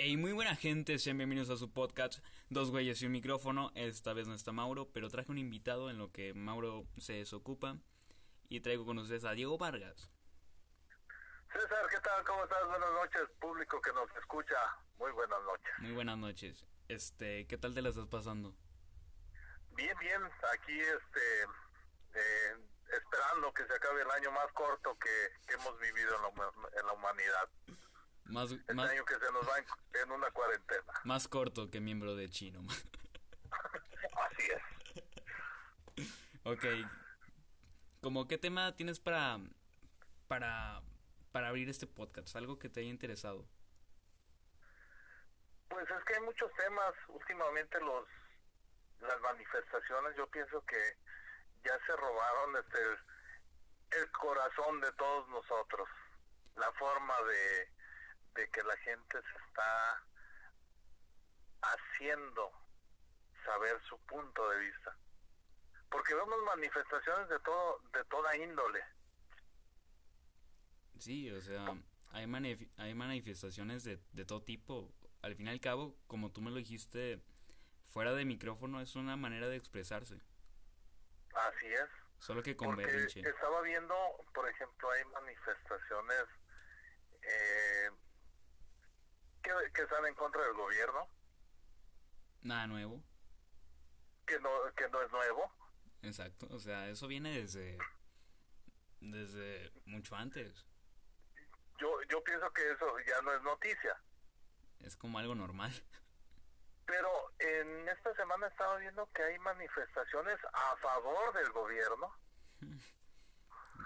Hey, muy buena gente, sean bienvenidos a su podcast Dos güeyes y un micrófono. Esta vez no está Mauro, pero traje un invitado en lo que Mauro se desocupa. Y traigo con ustedes a Diego Vargas. César, ¿qué tal? ¿Cómo estás? Buenas noches, público que nos escucha. Muy buenas noches. Muy buenas noches. Este, ¿qué tal te la estás pasando? Bien, bien. Aquí, este, eh, esperando que se acabe el año más corto que, que hemos vivido en la, en la humanidad. Más, Este más, año que se nos va en, en una cuarentena. más corto que miembro de Chino. Así es. ok. ¿Cómo qué tema tienes para, para, para abrir este podcast? Algo que te haya interesado. Pues es que hay muchos temas. Últimamente los las manifestaciones, yo pienso que ya se robaron este, el, el corazón de todos nosotros. La forma de, de que la gente se está haciendo saber su punto de vista. Porque vemos manifestaciones de todo de toda índole. Sí, o sea, hay, manif- hay manifestaciones de, de todo tipo. Al fin y al cabo, como tú me lo dijiste, fuera de micrófono es una manera de expresarse. Así es. Solo que con Porque berrinche. estaba viendo, por ejemplo, hay manifestaciones eh, que, que están en contra del gobierno, Nada nuevo. que no, que no es nuevo. Exacto. O sea, eso viene desde, desde mucho antes. Yo, yo pienso que eso ya no es noticia. Es como algo normal. Pero en esta semana estaba viendo que hay manifestaciones a favor del gobierno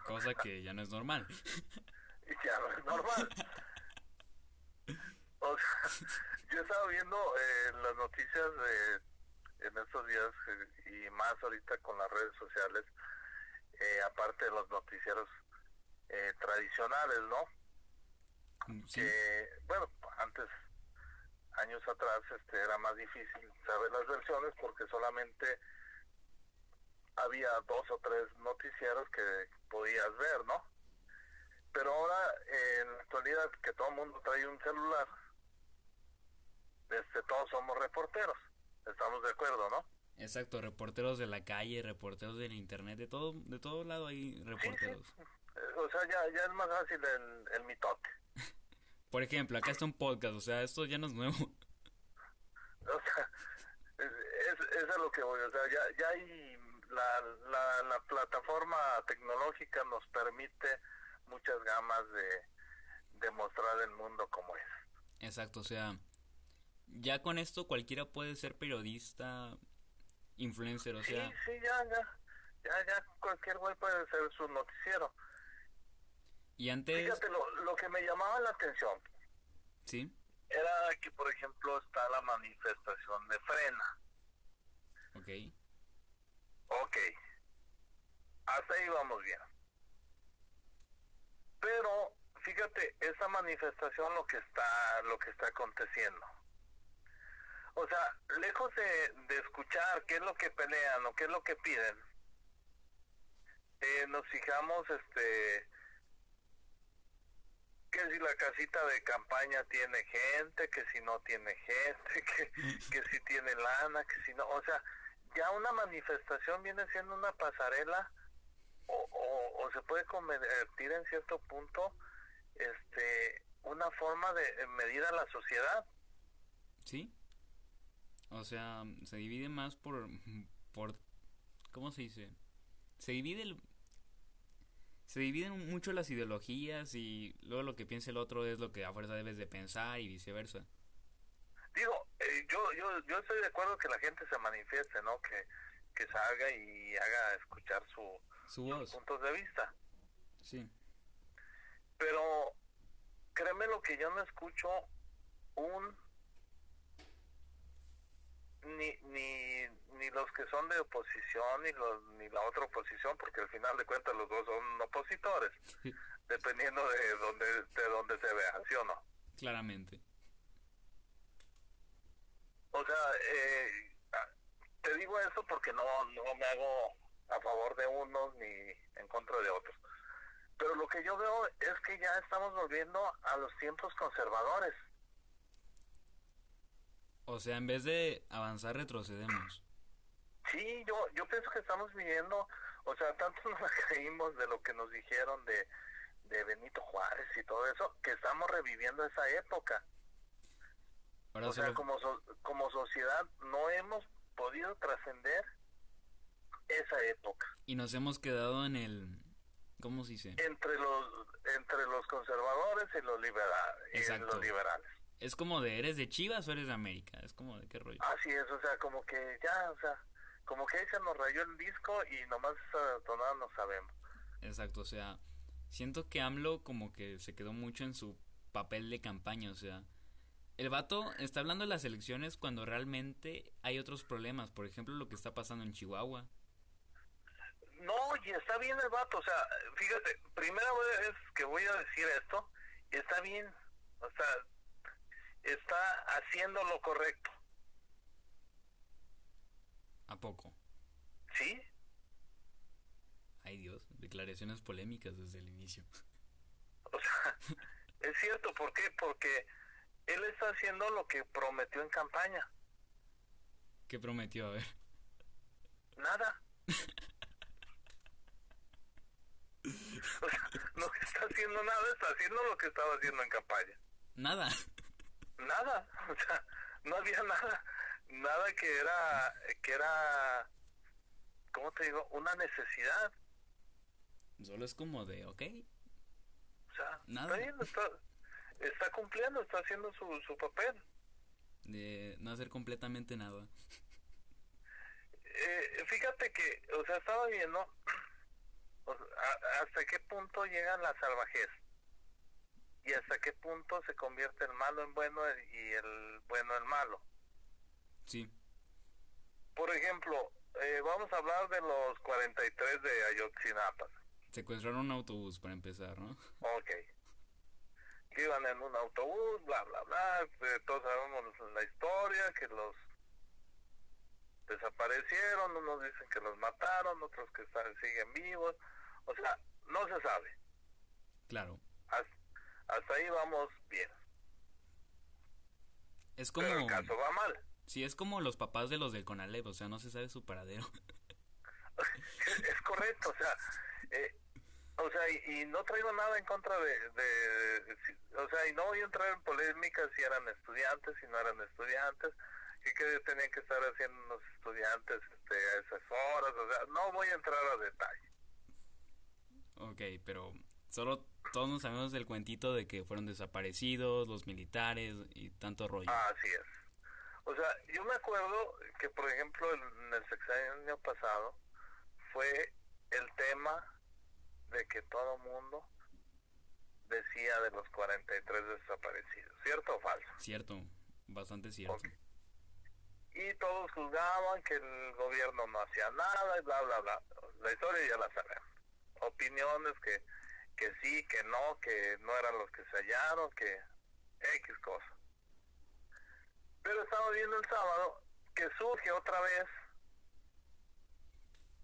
Cosa que ya no es normal. ya no es normal. O sea, yo estaba viendo eh, las noticias de, en estos días eh, y más ahorita con las redes sociales, eh, aparte de los noticieros eh, tradicionales, ¿no? Sí. que bueno antes años atrás este era más difícil saber las versiones porque solamente había dos o tres noticieros que podías ver no pero ahora en la actualidad que todo el mundo trae un celular este todos somos reporteros estamos de acuerdo no Exacto, reporteros de la calle, reporteros del internet, de todo, de todo lado hay reporteros. O sea ya ya es más fácil el, el mitote Por ejemplo, acá está un podcast, o sea, esto ya no es nuevo. O sea, es, es, es a lo que voy, o sea, ya, ya hay la, la, la plataforma tecnológica nos permite muchas gamas de, de mostrar el mundo como es. Exacto, o sea, ya con esto cualquiera puede ser periodista, influencer, o sea, sí, sí, ya, ya, ya, ya cualquier güey puede ser su noticiero. y antes, Fíjate, lo, lo que me llamaba la atención sí, era que, por ejemplo, está la manifestación de frena. ok, Ok, hasta ahí vamos bien. Pero fíjate, esa manifestación lo que está, lo que está aconteciendo. O sea, lejos de, de escuchar qué es lo que pelean o qué es lo que piden, eh, nos fijamos, este, que si la casita de campaña tiene gente, que si no tiene gente, que, que si tiene lana, que si no, o sea, ya una manifestación viene siendo una pasarela o, o, o se puede convertir en cierto punto este una forma de medir a la sociedad. Sí, o sea, se divide más por, por, ¿cómo se dice? Se divide el, se dividen mucho las ideologías y luego lo que piensa el otro es lo que a fuerza debes de pensar y viceversa. digo eh, yo yo yo estoy de acuerdo que la gente se manifieste no que que salga y haga escuchar su Su sus puntos de vista sí, pero créeme lo que yo no escucho un ni ni ni los que son de oposición ni los ni la otra oposición porque al final de cuentas los dos son opositores dependiendo de donde de donde se vea sí o no claramente. o sea eh, ah, te digo eso porque no no me hago a favor de unos ni en contra de otros. Pero lo que yo veo es que ya estamos volviendo a los tiempos conservadores O sea, en vez de avanzar, retrocedemos. Sí, yo, yo pienso que estamos viviendo, o sea, tanto nos creímos de lo que nos dijeron de, de Benito Juárez y todo eso, que estamos reviviendo esa época. Ahora o sea, como, so- como sociedad no hemos podido trascender esa época. Y nos hemos quedado en el... ¿Cómo se dice? Entre los entre los conservadores y los, libera- y los liberales. Es como de, ¿eres de Chivas o eres de América? Es como de, ¿qué rollo? Así es, o sea, como que ya, o sea, como que ahí se nos rayó el disco y nomás esa tonada no sabemos. Exacto, o sea, siento que AMLO como que se quedó mucho en su papel de campaña, o sea, el vato está hablando de las elecciones cuando realmente hay otros problemas, por ejemplo, lo que está pasando en Chihuahua. No, y está bien el vato, o sea, fíjate, primera vez que voy a decir esto, está bien, o sea, está haciendo lo correcto, ¿A poco? ¿sí? Ay Dios, declaraciones polémicas desde el inicio. O sea, es cierto, ¿por qué? Porque él está haciendo lo que prometió en campaña, ¿Qué prometió? A ver. nada. O sea, no está haciendo nada, está haciendo lo que estaba haciendo en campaña. Nada. Nada, o sea, no había nada, nada que era, que era, ¿cómo te digo? Una necesidad, Solo es como de, ok, o sea, Nada. está bien, está, está cumpliendo, está haciendo su, su papel. de no hacer completamente nada. Eh, fíjate que, o sea, estaba viendo o sea, a- hasta qué punto llega la salvajez y hasta qué punto se convierte el malo en bueno y el bueno en malo. Sí, Por ejemplo, eh, vamos a hablar de los 43 de Ayotzinapa. secuestraron un autobús para empezar, ¿no? Ok. Que iban en un autobús, bla, bla, bla. eh, todos sabemos la historia, que los desaparecieron, unos dicen que los mataron, otros que están, siguen vivos. O sea, no se sabe. Claro. Hasta, hasta ahí vamos bien. Es Pero el como... caso va mal. Sí, es como los papás de los del Conalep, o sea, no se sabe su paradero. es correcto, o sea, eh, o sea, y, y no traigo nada en contra de, de- de- si- o sea, y no voy a entrar en polémicas si eran estudiantes, si no eran estudiantes, que, que tenían que estar haciendo los estudiantes este, a esas horas, o sea, no voy a entrar a detalle. Ok, pero solo todos nos sabemos del cuentito de que fueron desaparecidos, los militares y tanto rollo. Así es. O sea, yo me acuerdo que, por ejemplo, en el sexenio pasado fue el tema de que todo mundo decía de los 43 desaparecidos, ¿cierto o falso? Cierto, bastante cierto. Y todos juzgaban que el gobierno no hacía nada y bla, bla, bla. La historia ya la sabemos. Opiniones que, que sí, que no, que no eran los que se hallaron, que X cosa. Pero estaba viendo el sábado que surge otra vez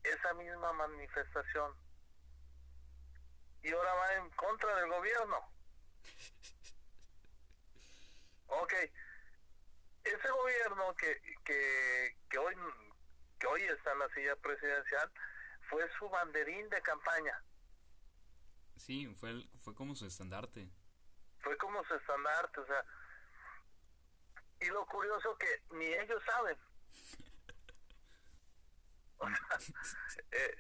esa misma manifestación. Y ahora va en contra del gobierno. Ok, ese gobierno que, que, que hoy que hoy está en la silla presidencial fue su banderín de campaña Sí, fue, el- fue como su estandarte. fue como su estandarte o sea y lo curioso que ni ellos saben O sea, eh,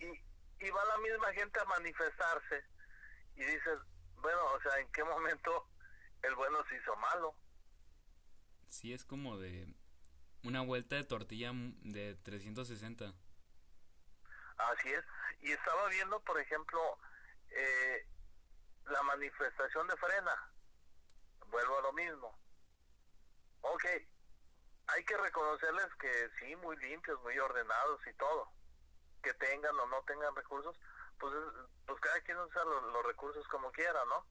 y, y va la misma gente a manifestarse y dices bueno o sea en qué momento el bueno se hizo malo Sí, es como de una vuelta de tortilla de 360. Así es. Y estaba viendo, por ejemplo, eh, la manifestación de Frena. Vuelvo a lo mismo. Ok, hay que reconocerles que sí, muy limpios, muy ordenados y todo. Que tengan o no tengan recursos, pues, es- pues cada quien usa los, los recursos como quiera, ¿no?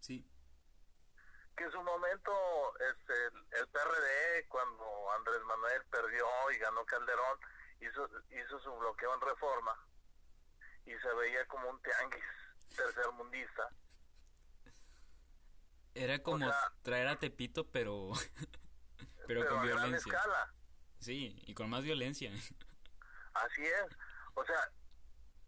Sí, que en su momento este, el, el PRD, cuando Andrés Manuel perdió y ganó Calderón, hizo, hizo su bloqueo en reforma y se veía como un tianguis tercermundista. era como sea- traer a Tepito, pero Pero, pero con a gran violencia. escala. Sí, y con más violencia. Así es. O sea,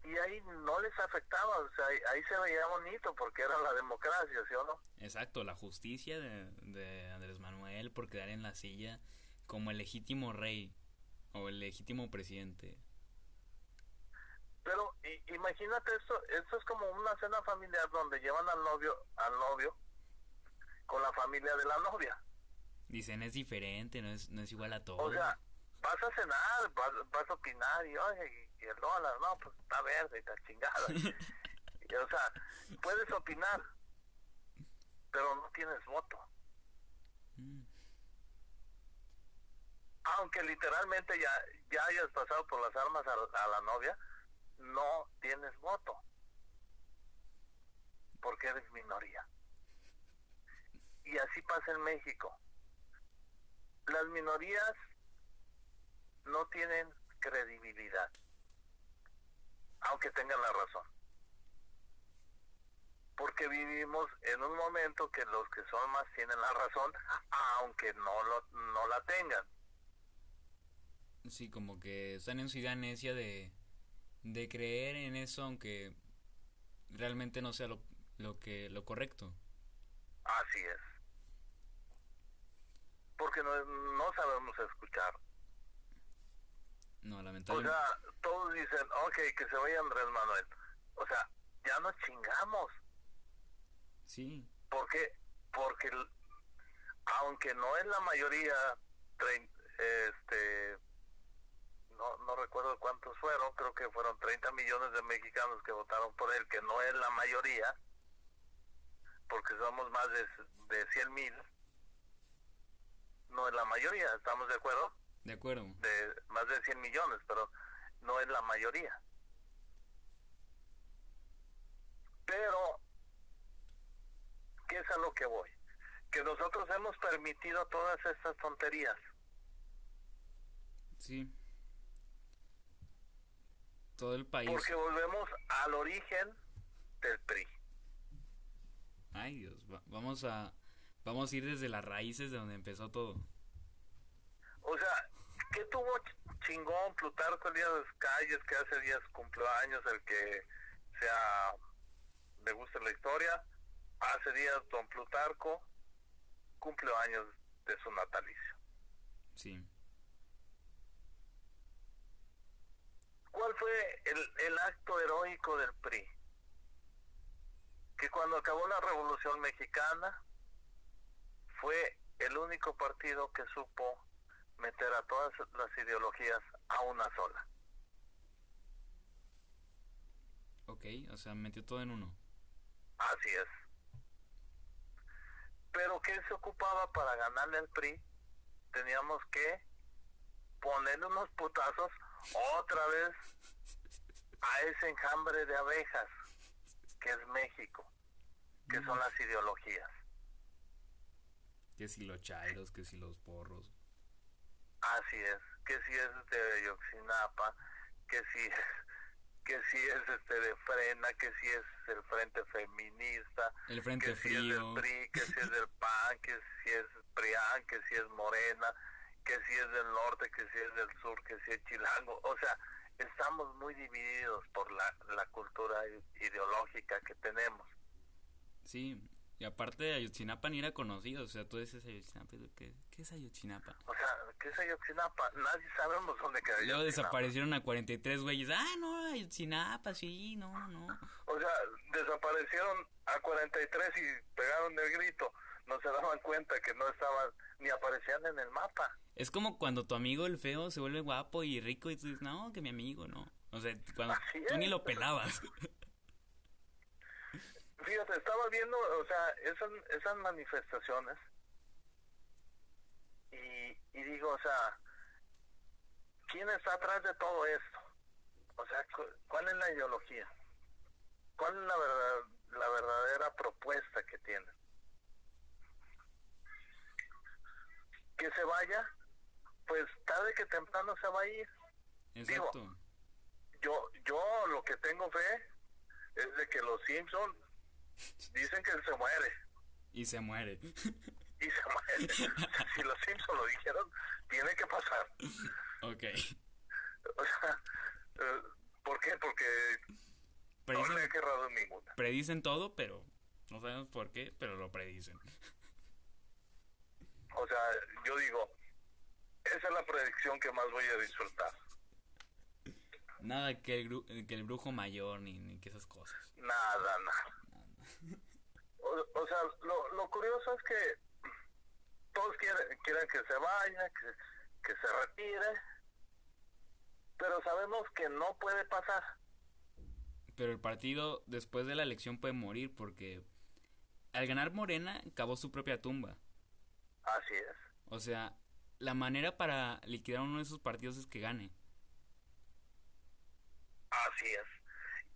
y ahí no les afectaba, o sea, ahí, ahí se veía bonito porque era la democracia, ¿sí o no? Exacto, la justicia de, de Andrés Manuel por quedar en la silla como el legítimo rey o el legítimo presidente. Pero i- imagínate esto, esto es como una cena familiar donde llevan al novio, al novio con la familia de la novia. Dicen es diferente, no es, no es igual a todo. O sea, vas a cenar, vas, vas a opinar y oye, y, y el dólar, no, pues está verde y está chingada. Y, o sea, puedes opinar, pero no tienes voto. Mm, Aunque literalmente ya, ya hayas pasado por las armas a, a la novia, no tienes voto. Porque eres minoría. Y así pasa en México. Las minorías no tienen credibilidad, aunque tengan la razón. Porque vivimos en un momento que los que son más tienen la razón, aunque no, lo, no la tengan. Sí, como que están en su idea de, de creer en eso aunque realmente no sea lo, lo que lo correcto. Así es. Porque no, no sabemos escuchar. No, O lamentablemente. sea, todos dicen, ok, que se vaya Andrés Manuel. O sea, ya nos chingamos. Sí. Porque el- aunque no es la mayoría, este, no, no recuerdo cuántos fueron, creo que fueron 30 millones de mexicanos que votaron por él, que no es la mayoría, porque somos más de, de 100 mil, no es la mayoría, ¿estamos de acuerdo? de acuerdo. de más de 100 millones, pero no es la mayoría. Pero, ¿qué es a lo que voy? Que nosotros hemos permitido todas estas tonterías. Sí. Todo el país. Porque volvemos al origen del PRI. Ay, Dios, va- vamos a vamos a ir desde las raíces de donde empezó todo. O sea, ¿qué tuvo ch- chingón Plutarco Elías Calles, que hace días cumplió años, el que sea, le gusta la historia? Hace días don Plutarco cumplió años de su natalicio. Sí. ¿Cuál fue el, el acto heroico del PRI? Que cuando acabó la Revolución Mexicana fue el único partido que supo meter a todas las ideologías a una sola. Ok, o sea, metió todo en uno. Así es. Pero ¿qué se ocupaba para ganarle al PRI? Teníamos que ponerle unos putazos otra vez a ese enjambre de abejas que es México, que son las ideologías. Que si los chairos, que si los porros. Así es, que si es de Ayotzinapa, que si que si es este de Frena, que si es el Frente Feminista, El Frente que si es del PRI, que si es del PAN, que si es PRIAN, que si es Morena, que si es del norte, que si es del sur, que si es Chilango. O sea, estamos muy divididos por la, la cultura ideológica que tenemos. Sí. Y aparte Ayotzinapa ni era conocido. O sea, tú dices Ayotzinapa. ¿y ¿Qué, ¿Qué es Ayotzinapa? O sea, ¿qué es Ayotzinapa? Nadie sabemos dónde queda Luego desaparecieron a 43 güeyes. Ah, no, Ayotzinapa, sí, no, no. O sea, desaparecieron a 43 y pegaron el grito. No se daban cuenta que no estaban, ni aparecían en el mapa. Es como cuando tu amigo el feo se vuelve guapo y rico y tú dices, no, que mi amigo, no. O sea, cuando Así tú ni lo pelabas. Fíjate, estaba viendo, o sea, esas, esas manifestaciones y, y digo, o sea, ¿quién está atrás de todo esto? O sea, cu- ¿cuál es la ideología? ¿Cuál es la, verdad, la verdadera propuesta que tienen? ¿Que se vaya? Pues tarde que temprano se va a ir. Exacto. Yo, yo lo que tengo fe es de que los Simpson dicen que se muere Y se muere. y se muere. si los Simpson lo dijeron, tiene que pasar. Ok. O sea, eh, ¿por qué? Porque no le he Predicen, ninguna. predicen todo, pero no sabemos por qué, pero lo predicen. O sea, yo digo, esa es la predicción que más voy a disfrutar. Nada que el, que el brujo mayor ni, ni que esas cosas. Nada, nada. O, o sea, lo, lo curioso es que todos quieren, quieren que se vaya, que, que se retire, pero sabemos que no puede pasar. Pero el partido después de la elección puede morir porque al ganar Morena cavó su propia tumba. Así es. O sea, la manera para liquidar uno de esos partidos es que gane. Así es.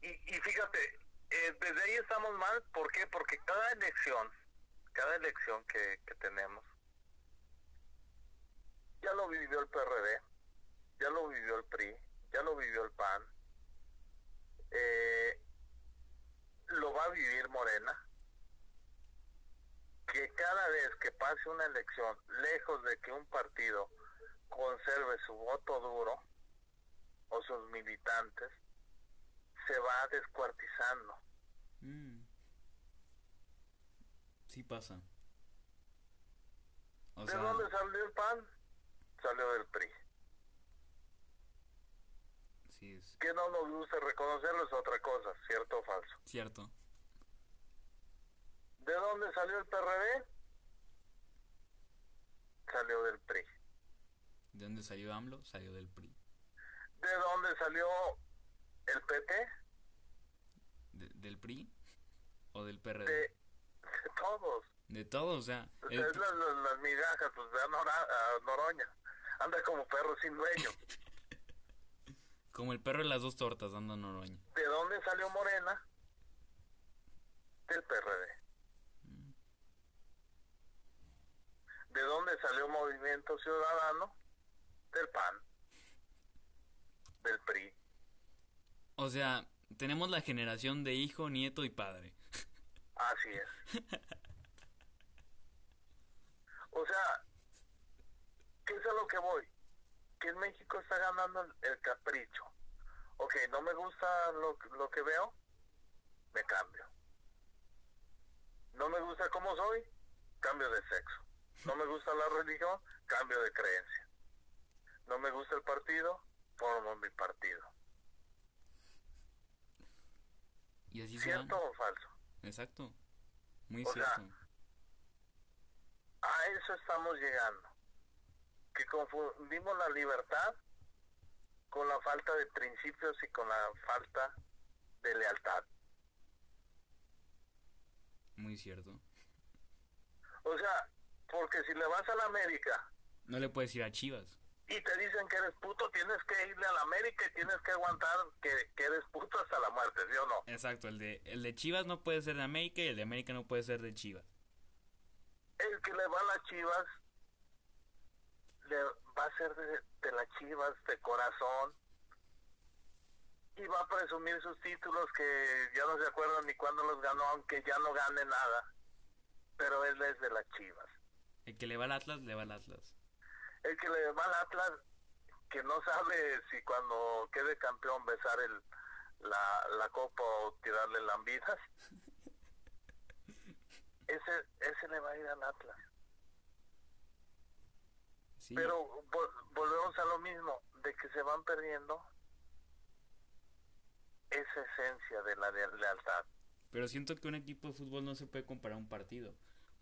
Y, y fíjate, eh, desde ahí estamos mal. ¿Por qué? Porque cada elección, cada elección que, que tenemos, ya lo vivió el PRD, ya lo vivió el PRI, ya lo vivió el PAN, eh, lo va a vivir Morena. Que cada vez que pase una elección, lejos de que un partido conserve su voto duro o sus militantes, se va descuartizando. Mm. Sí pasa. O ¿De sea, dónde salió el PAN? Salió del PRI. sí es Que no nos gusta reconocerlo es otra cosa, cierto o falso. cierto. ¿De dónde salió el PRD? Salió del PRI. ¿De dónde salió AMLO? Salió del PRI. ¿De dónde salió el PT? ¿De- ¿Del PRI? ¿O del PRD? De, de todos. De todo, o sea, el es P- las, migajas, pues ve a, Noroña. Anda como perro sin dueño. como el perro de las dos tortas dando Noroña. ¿De dónde salió Morena? Del PRD. ¿De dónde salió Movimiento Ciudadano? Del PAN. Del PRI. O sea, tenemos la generación de hijo, nieto y padre. Así es. O sea, ¿qué es a lo que voy? Que en México está ganando el, el capricho. Ok, no me gusta lo, lo que veo, me cambio. No me gusta cómo soy, cambio de sexo. No me gusta la religión, cambio de creencia. No me gusta el partido, formo mi partido. Y así. ¿Cierto o falso? Exacto. Muy O sea, cierto. A eso estamos llegando. Que confundimos la libertad con la falta de principios y con la falta de lealtad. Muy cierto. O sea, porque si le vas a la América No le puedes ir a Chivas. y te dicen que eres puto, tienes que irle a la América y tienes que aguantar que, que eres puto hasta la muerte, ¿sí o no? Exacto, el de, el de Chivas no puede ser de América y el de América no puede ser de Chivas. El que le va a las chivas le va a ser de, de las chivas de corazón y va a presumir sus títulos que ya no se acuerdan ni cuándo los ganó, aunque ya no gane nada. Pero él es de las chivas. El que le va al Atlas, le va al Atlas. El que le va al Atlas, que no sabe si cuando quede campeón besar el, la, la copa o tirarle lambidas, ese, ese le va a ir al Atlas. Sí. Pero vol- volvemos a lo mismo, de que se van perdiendo esa esencia de la lealtad. Pero siento que un equipo de fútbol no se puede comparar a un partido.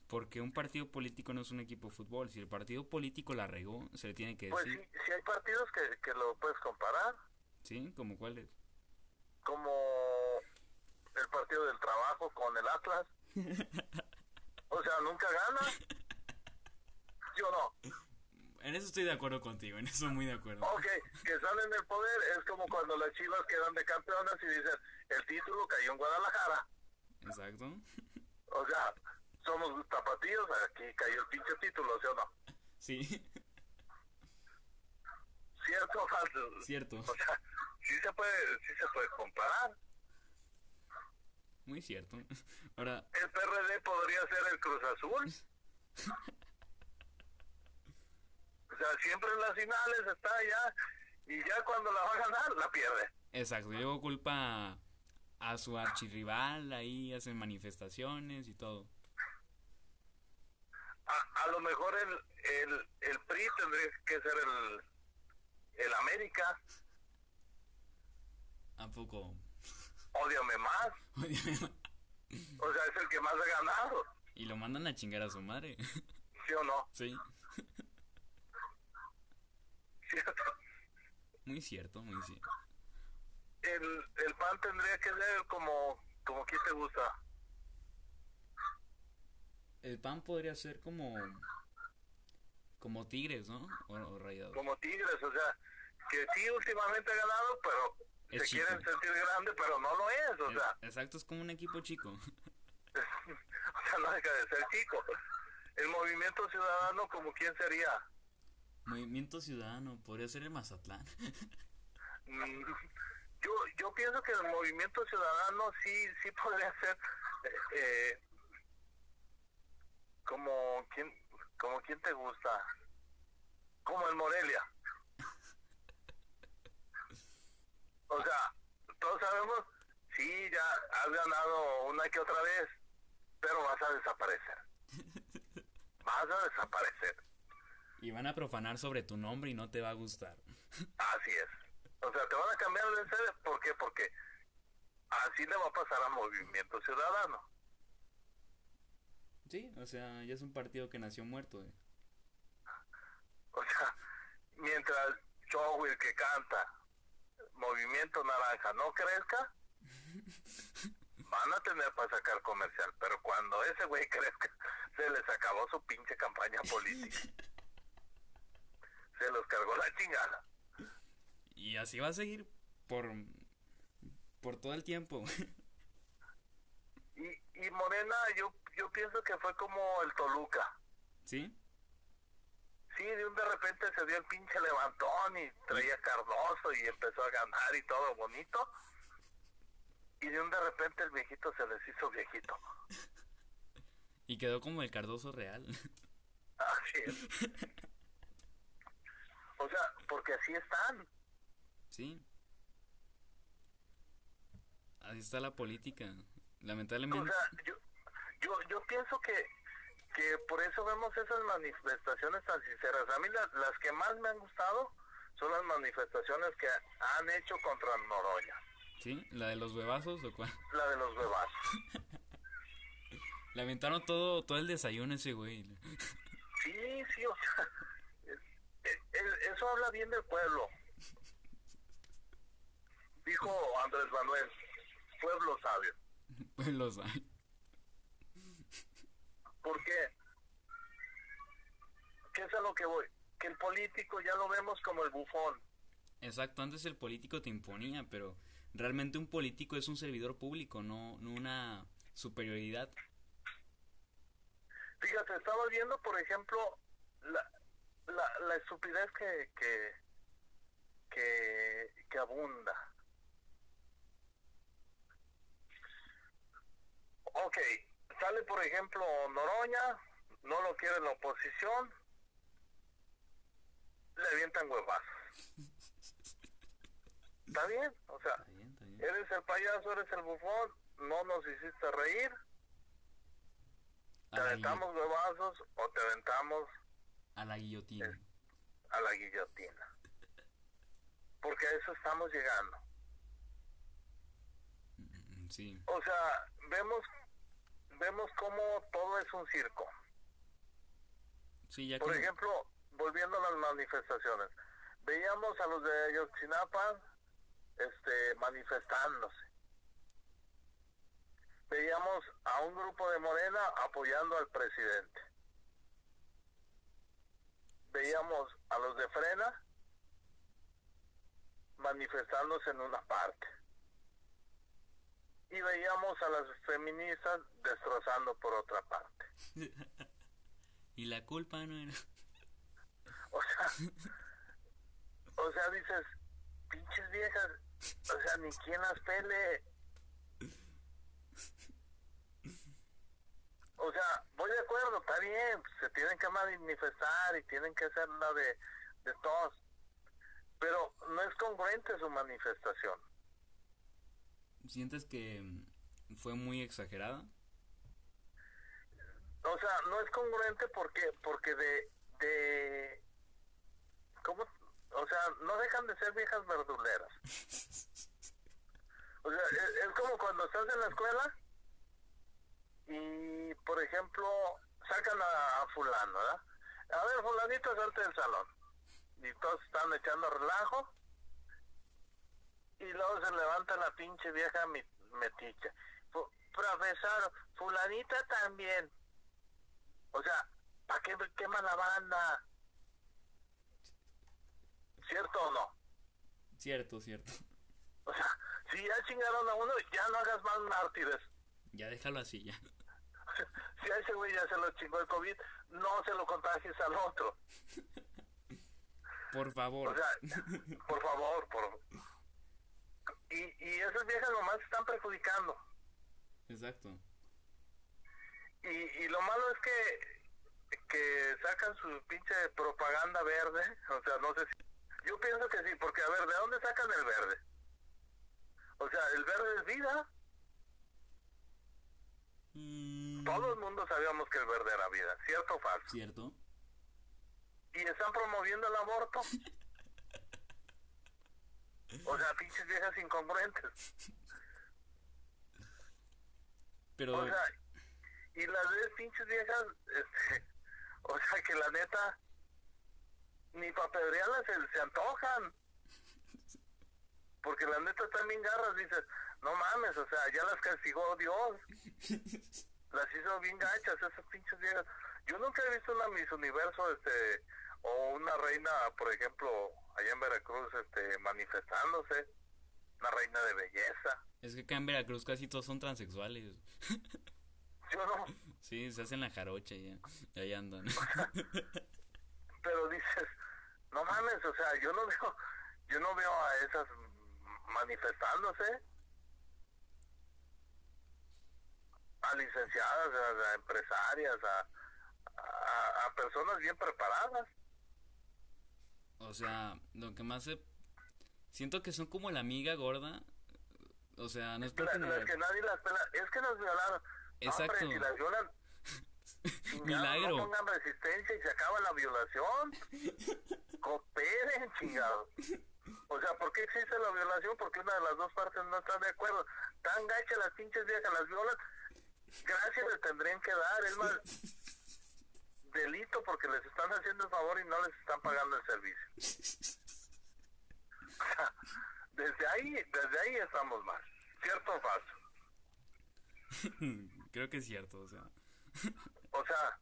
Porque un partido político no es un equipo de fútbol. Si el partido político la regó, se le tiene que Pues sí, decir. sí hay partidos que, que lo puedes comparar, ¿Sí? ¿Como cuáles? como el partido del trabajo con el Atlas. O sea, nunca gana. Yo no. En eso estoy de acuerdo contigo, en eso muy de acuerdo. Ok, que están en el poder es como cuando las chivas quedan de campeonas y dicen, el título cayó en Guadalajara. Exacto. O sea, somos tapatíos, aquí cayó el pinche título, ¿sí o no? Sí, ¿Cierto o falso? cierto. O sea, sí se puede, sí se puede comparar. Muy cierto. Ahora, El PRD podría ser el Cruz Azul. O sea, siempre en las finales está allá y ya cuando la va a ganar, la pierde. Exacto, luego culpa a su archirrival, ahí hacen manifestaciones y todo. A, a lo mejor el, el, el PRI tendría que ser el, el América. ¿A poco? Ódiame más. O sea, es el que más ha ganado. y lo mandan a chingar a su madre. ¿Sí o no? sí, ¿Cierto? muy cierto, muy cierto. El, el PAN tendría que ser como, como quien te gusta. El pan podría ser como. como tigres, ¿no? O, o rayados. Como Tigres, o sea, que sí últimamente ha ganado, pero Es se chico. quieren sentir grande, pero no lo es, o Eh, sea, Exacto, es como un equipo chico. o sea, no deja de ser chico. El movimiento ciudadano, como quién sería? Movimiento Ciudadano, podría ser el Mazatlán. Mm, Yo, yo pienso que el movimiento ciudadano sí, sí podría ser eh, eh, como quién, como quién te gusta, como el Morelia. O sea, todos sabemos, sí, ya has ganado una que otra vez, pero vas a desaparecer. Vas a desaparecer. Y van a profanar sobre tu nombre y no te va a gustar. Así es. O sea, te van a cambiar de sede. ¿Por qué? Porque así le va a pasar al Movimiento Ciudadano. Sí, o sea, ya es un partido que nació muerto. eh. O sea, mientras Chowil que canta Movimiento Naranja no crezca, van a tener para sacar comercial. Pero cuando ese güey crezca, se les acabó su pinche campaña política. Se los cargó la chingada. Y así va a seguir por. por todo el tiempo. Y, y Morena, yo, yo pienso que fue como el Toluca. ¿Sí? Sí, de un de repente se dio el pinche levantón y traía Cardoso y empezó a ganar y todo bonito. Y de un de repente el viejito se les hizo viejito. Y quedó como el Cardoso real. Así es. O sea, porque así están. Sí. Así está la política. O Lamentablemente. sea, yo, yo, yo pienso que, que por eso vemos esas manifestaciones tan sinceras. A mí la- las que más me han gustado son las manifestaciones que han hecho contra Noroña. ¿Sí? ¿La de los huevazos o cuál? La de los bebas. Lamentaron todo, todo el desayuno ese güey. Sí, sí, o sea, es- es- eso habla bien del pueblo. Dijo Andrés Manuel, pueblo sabio. Pues los hay. ¿Por qué? ¿Qué es a lo que voy? Que el político ya lo vemos como el bufón. Exacto, antes el político te imponía, pero realmente un político es un servidor público, no, no una superioridad. Fíjate, estaba viendo, por ejemplo, la, la, la estupidez que, que, que, que abunda. Ok, sale por ejemplo Noroña, no lo quiere la oposición, le avientan huevazos. ¿Está bien? O sea, Está bien, está bien. eres el payaso, eres el bufón, no nos hiciste reír, te aventamos huevazos o te aventamos a la guillotina. a la guillotina. Porque a eso estamos llegando. Mm, Sí, O sea, vemos vemos cómo todo es un circo. sí, ya Por ejemplo, volviendo a las manifestaciones, veíamos a los de Ayotzinapa este, manifestándose. Veíamos a un grupo de Morena apoyando al presidente. Veíamos a los de Frena manifestándose en una parte. Y veíamos a las feministas destrozando por otra parte. y la culpa no era... O sea, o sea, dices, pinches viejas, o sea, ni quien las pele. O sea, voy de acuerdo, está bien, se tienen que manifestar y tienen que hacer la de, de todos, pero no es congruente su manifestación. ¿Sientes que fue muy exagerada? O sea, no es congruente porque porque de de ¿cómo? O sea, no dejan de ser viejas verduleras. O sea, es, como cuando estás en la escuela y, por ejemplo, sacan a, a fulano, ¿verdad? A ver, fulanito, salte del salón. Y todos están echando relajo. Y luego se levanta la pinche vieja. Fu- Profesor, fulanita también. O sea, ¿para qué quema la banda? ¿Cierto o no? Cierto, cierto. O sea, si ya chingaron a uno, ya no hagas más mártires. Ya déjalo así, ya. Si a ese güey ya se lo chingó el COVID, no se lo contagies al otro. Por O favor. sea, por favor, por... Y, y esas viejas nomás están perjudicando. Exacto. Y, y lo malo es que, que sacan su pinche propaganda verde. O sea, no sé si... Yo pienso que sí, porque a ver, ¿de dónde sacan el verde? O sea, el verde es vida. Mm, Todo el mundo sabíamos que el verde era vida, ¿cierto o falso? Cierto. y están promoviendo el aborto. O sea, pinches viejas incongruentes. Pero, O sea, y las ves pinches viejas, este, o sea, que la neta, ni para pedrearlas se, se antojan. Porque la neta están bien garras, dices, no mames, o sea, ya las castigó Dios. Las hizo bien gachas esas pinches viejas. Yo nunca he visto una Miss Universo, este, o una reina, por ejemplo, allá en Veracruz, este, manifestándose. Una reina de belleza. es que acá en Veracruz casi todos son transexuales. ¿Sí o no? Sí, se hacen la jarocha y ya. ahí andan. pero dices, no mames, o sea, yo no veo, yo no veo a esas manifestándose, a licenciadas, a, a empresarias, a, a, a personas bien preparadas. O sea, lo que más se... Siento que son como la amiga gorda. O sea, no es por general- las que nadie las pela, es que nos violaron. Exacto. Hombre, si las violan, Milagro. no pongan resistencia y se acaba la violación. Cooperen, chingados. O sea, ¿por qué existe la violación? Porque una de las dos partes no está de acuerdo. Tan gacha las pinches viejas, las violan. Gracias les tendrían que dar. Es más, delito porque les están haciendo el favor y no les están pagando el servicio. O sea, desde ahí, desde ahí estamos mal. ¿Cierto o falso? Creo que es cierto, o sea. O sea,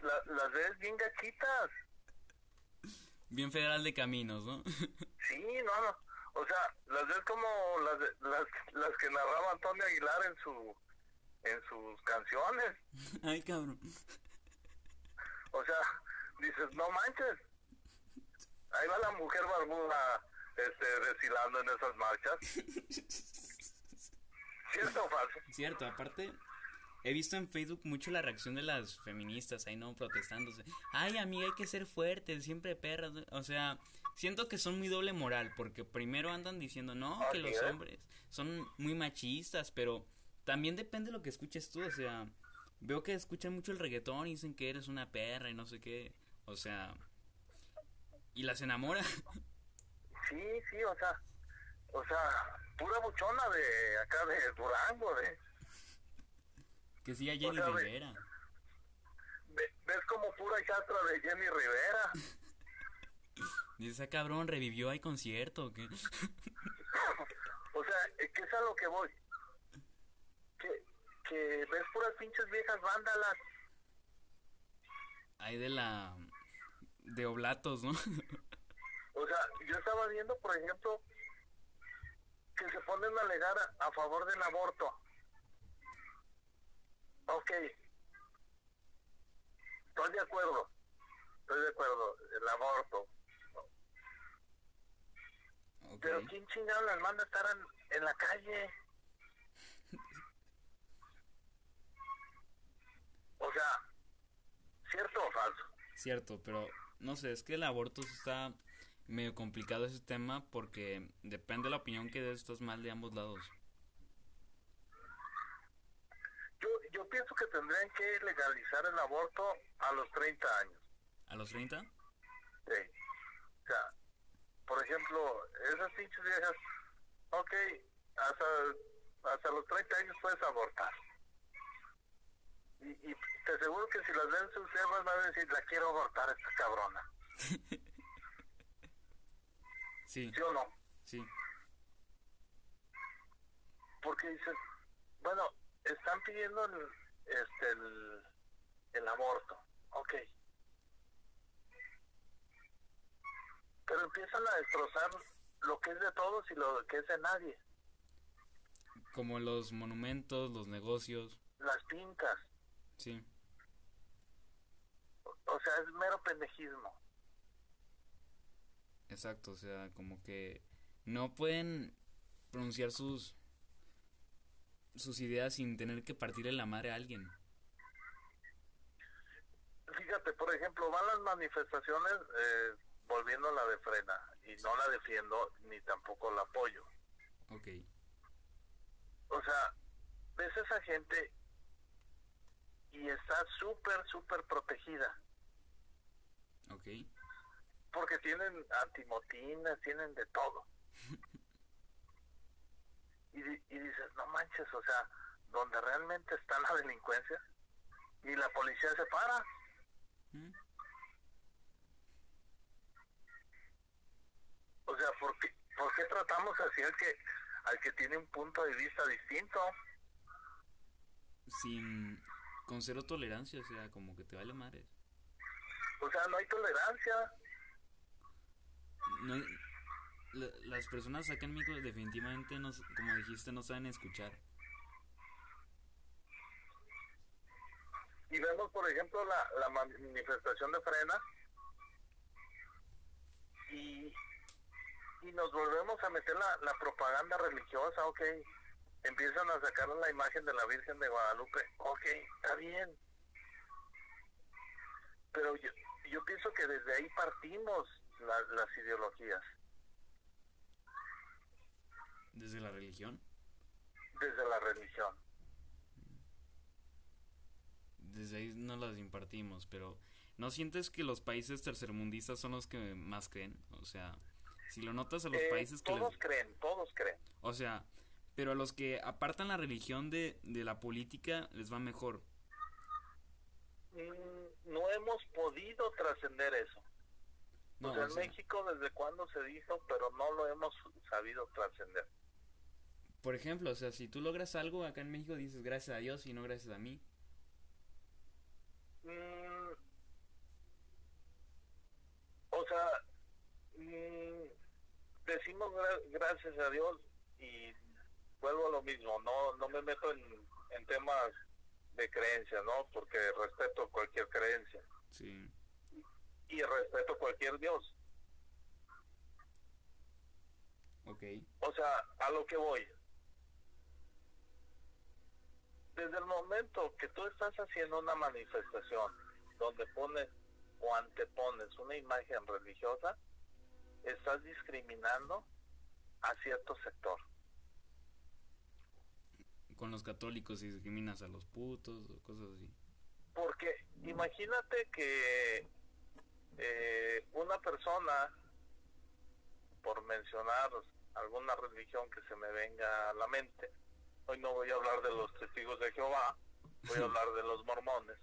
la- las ves bien gachitas. Bien federal de caminos, ¿no? Sí, no, no. O sea, las ves como las, las, las que narraba Antonio Aguilar en su en sus canciones. Ay, cabrón. O sea, dices, no manches. Ahí va la mujer barbuda este, desfilando en esas marchas. ¿Cierto o falso? Cierto, aparte, he visto en Facebook mucho la reacción de las feministas ahí, ¿no? Protestándose. Ay, amiga, hay que ser fuertes, siempre perras. O sea, siento que son muy doble moral, porque primero andan diciendo, no, que los es. hombres son muy machistas, pero también depende de lo que escuches tú, o sea, veo que escuchan mucho el reggaetón y dicen que eres una perra y no sé qué, o sea, y las enamora. Sí, sí, o sea, o sea, pura buchona de acá de Durango, de que sí, a Jenny sea, Rivera. ve- ves como pura hijastra de Jenny Rivera. Dice, esa cabrón revivió, hay concierto, ¿o qué? O sea, eh, que es a lo que voy. Que, ves puras pinches viejas vándalas. Hay de la... de oblatos, ¿no? O sea, yo estaba viendo, por ejemplo, que se ponen a alegar a, a favor del aborto. Ok. Estoy de acuerdo. Estoy de acuerdo. El aborto. Pero ¿quién chingado las manda a estar en, en la calle? O sea, ¿cierto o falso? Cierto, pero no sé, es que el aborto está medio complicado ese tema porque depende de la opinión que des, estás mal de ambos lados. Yo, yo pienso que tendrían que legalizar el aborto a los 30 años. ¿A los 30? Sí. O sea, por ejemplo, esas pinches viejas, ok, hasta, hasta los 30 años puedes abortar. Y, y te aseguro que si las ven sus jefas van a decir, la quiero abortar a esta cabrona. Sí, ¿Sí o no? sí. Porque dicen, bueno, están pidiendo el, este, el, el aborto. Ok. Pero empiezan a destrozar lo que es de todos y lo que es de nadie. Como los monumentos, los negocios. Las pintas. Sí, O sea, es mero pendejismo. exacto. O sea, como que no pueden pronunciar sus sus ideas sin tener que partirle la madre a alguien. Fíjate, por ejemplo, van las manifestaciones eh, volviendo a la de frena. Y no la defiendo ni tampoco la apoyo. Ok, O sea, ves esa gente y está súper, súper protegida. Ok. Porque tienen antimotinas, tienen de todo. Y, y dices, no manches, o sea, donde realmente está la delincuencia y la policía se para. ¿Mm? O sea, ¿por qué, por qué tratamos así al que, al que tiene un punto de vista distinto? Sin con cero tolerancia, o sea, como que te vale madre. O sea, no hay tolerancia. No hay- la- las personas acá en México definitivamente no, como dijiste, no saben escuchar. Y vemos, por ejemplo, la, la manifestación de frena y, y nos volvemos a meter la, la propaganda religiosa, ok. Empiezan a sacar la imagen de la Virgen de Guadalupe, ok, está bien. Pero yo, yo pienso que desde ahí partimos la- las ideologías, Desde la religión, desde la religión. desde ahí no las impartimos, pero ¿no sientes que los países tercermundistas son los que más creen? O sea, si lo notas a los Eh, países que todos les... creen, todos creen. O sea, pero a los que apartan la religión de, de la política les va mejor. Mm, no hemos podido trascender eso. No, o sea, en sea, México desde cuándo se dijo, pero no lo hemos sabido trascender. por ejemplo, o sea, si tú logras algo acá en México dices gracias a Dios y no gracias a mí. Mm, o sea, mm, decimos gra- gracias a Dios y vuelvo a lo mismo, no no me meto en, en temas de creencia, ¿no? Porque respeto cualquier creencia Sí. y respeto cualquier Dios. Ok. O sea, a lo que voy. Desde el momento que tú estás haciendo una manifestación donde pones o antepones una imagen religiosa, estás discriminando a cierto sector. Con los católicos y discriminas a los putos o cosas así. Porque imagínate que eh, una persona, por mencionar alguna religión que se me venga a la mente, hoy no voy a hablar de los testigos de Jehová, voy a hablar de los mormones,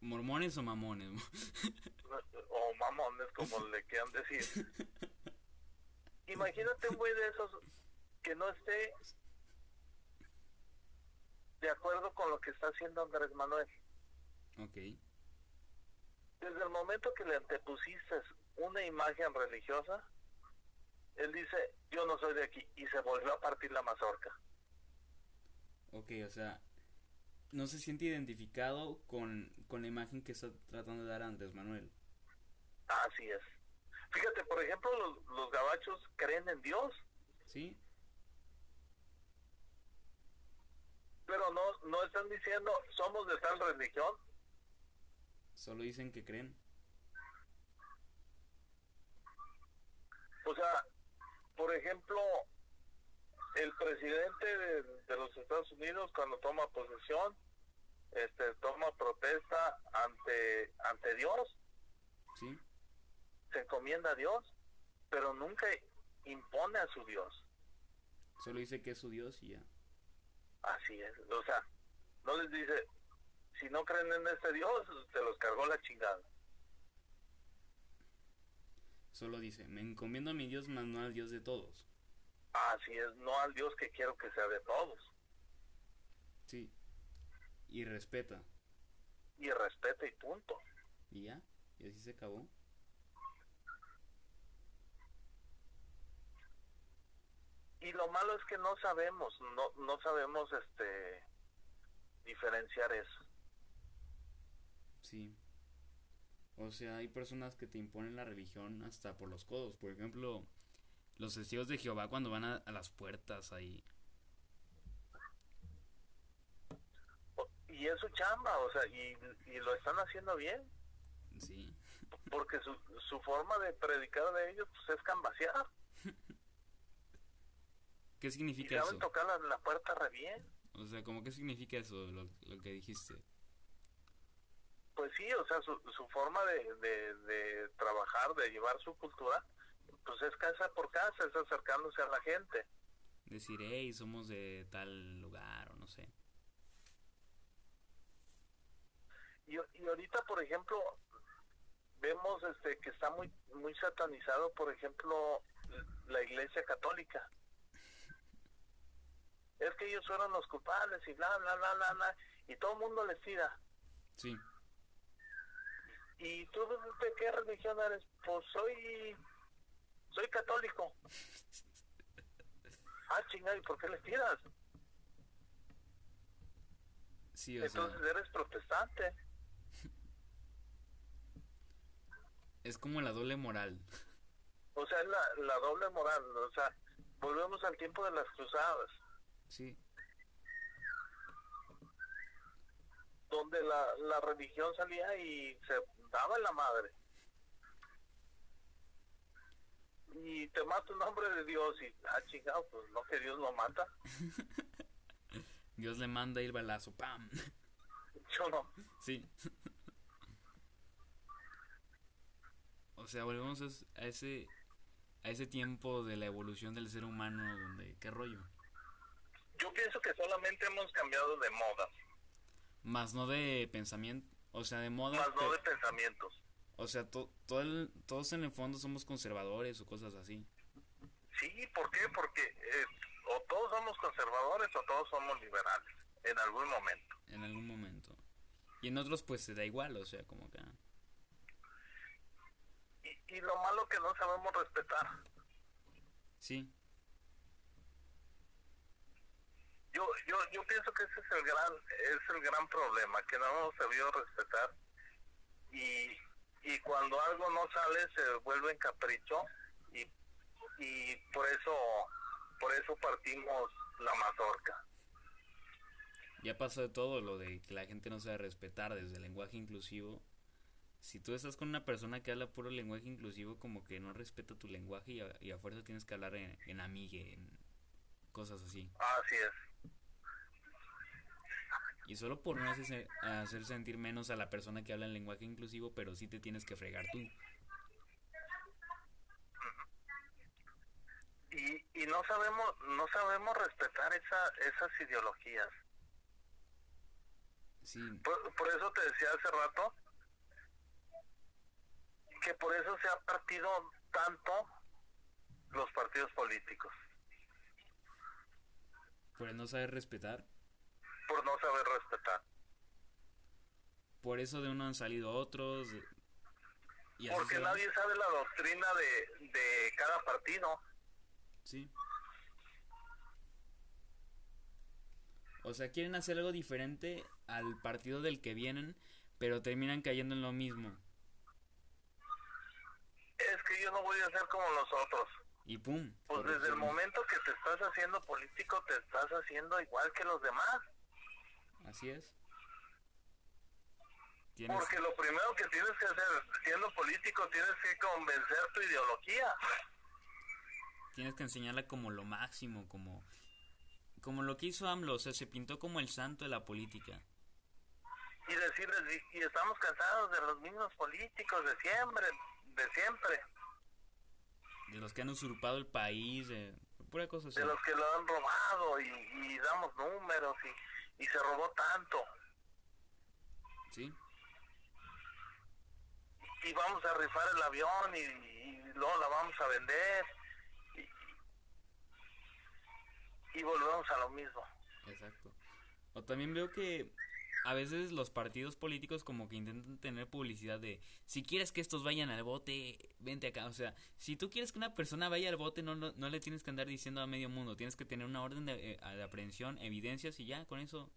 ¿Mormones o mamones? o mamones como le quieran decir. Imagínate un güey de esos que no esté de acuerdo con lo que está haciendo Andrés Manuel. ok. Desde el momento que le antepusiste una imagen religiosa, él dice, yo no soy de aquí, y se volvió a partir la mazorca. Ok, o sea, no se siente identificado con, con la imagen que está tratando de dar Andrés Manuel. Así es. Fíjate, por ejemplo, los, los gabachos creen en Dios. ¿Sí? Pero no, no están diciendo, somos de tal religión. Solo dicen que creen. O sea, por ejemplo, el presidente de, de los Estados Unidos cuando toma posesión, este, toma protesta ante, ante Dios, ¿Sí? se encomienda a Dios, pero nunca impone a su Dios. Solo dice que es su Dios y ya. Así es, o sea, no les dice, si no creen en este Dios, se los cargó la chingada. Solo dice, me encomiendo a mi Dios, más no al Dios de todos. Así es, no al Dios que quiero que sea de todos. Sí. Y respeta. Y respeta y punto. Y ya. Y así se acabó. Y lo malo es que no sabemos, no, no sabemos este diferenciar eso. Sí. O sea, hay personas que te imponen la religión hasta por los codos. Por ejemplo, los testigos de Jehová cuando van a, a las puertas ahí. Y es su chamba, o sea, y, y lo están haciendo bien, Sí. porque su, su forma de predicar de ellos pues, es cambasear. ¿Qué Y significa saben eso? tocar la, la puerta re bien. O sea, ¿cómo qué significa eso, lo, lo que dijiste? Pues sí, o sea, su, su forma de, de, de trabajar, de llevar su cultura, pues es casa por casa, es acercándose a la gente. Decir, hey, somos de tal lugar o no sé. Y, y ahorita, por ejemplo, vemos este que está muy muy satanizado, por ejemplo, la Iglesia Católica. Es que ellos fueron los culpables y bla, bla, bla, bla, bla, y todo el mundo les tira. Sí. ¿Y tú de qué religión eres? Pues soy soy católico. Ah, chingada, ¿y por qué les tiras? Sí, o sea, Entonces eres protestante. es como la doble moral. O sea, es la, la doble moral. O sea, volvemos al tiempo de las cruzadas, Sí. donde la, la religión salía y se daba en la madre. Y te mata un nombre de Dios y, ah, chingado, pues no que Dios lo mata. Dios le manda el balazo, ¡pam! Yo no. Sí. O sea, volvemos a ese a ese tiempo de la evolución del ser humano donde qué rollo. Yo pienso que solamente hemos cambiado de moda, Más no de pensamiento, o sea, de moda, más no de pensamientos. o sea, to- todo el- todos en el fondo somos conservadores o cosas así. Sí, ¿por qué? Porque eh, o todos somos conservadores o todos somos liberales, en algún momento. en algún momento. Y en otros pues se da igual, o sea, como que ah, Y, y lo malo que no sabemos respetar. sí, Yo, yo, yo pienso que ese es el gran, es el gran problema, que no hemos sabido respetar y, y cuando algo no sale se vuelve en capricho y, y por eso, por eso partimos la mazorca. ya pasó de todo lo de que la gente no sabe respetar desde el lenguaje inclusivo. Si tú estás con una persona que habla puro lenguaje inclusivo, como que no respeta tu lenguaje y a, y a fuerza tienes que hablar en, en amigue, en cosas así. Así es. Y solo por no hacer, hacer sentir menos a la persona que habla en lenguaje inclusivo, pero sí te tienes que fregar tú. Y, y no sabemos, no sabemos respetar esa, esas ideologías. Sí, Por, por eso te decía hace rato que por eso se ha partido tanto los partidos políticos, por no saber respetar. Por no saber respetar. Por eso de uno han salido otros. Y Porque va. nadie sabe la doctrina de, de cada partido. Sí. O sea, quieren hacer algo diferente al partido del que vienen, pero terminan cayendo en lo mismo. Es que yo no voy a ser como los otros. Y pum. Pues desde el momento que te estás haciendo político, te estás haciendo igual que los demás. Así es. Porque lo primero que tienes que hacer, siendo político, tienes que convencer tu ideología. Tienes que enseñarla como lo máximo, como, como lo que hizo AMLO, o sea, se pintó como el santo de la política. Y decirles, y, estamos cansados de los mismos políticos de siempre, de siempre. De los que han usurpado el país, de pura cosa De los que lo han robado y, damos números y, y se robó tanto. Sí y vamos a rifar el avión y, luego la vamos a vender y, volvemos a lo mismo. Exacto. O también veo que a veces los partidos políticos como que intentan tener publicidad de si quieres que estos vayan al bote, vente acá. O sea, si tú quieres que una persona vaya al bote, no, no, le tienes que andar diciendo a medio mundo. Tienes que tener una orden de, eh, de aprehensión, evidencias y ya, con eso.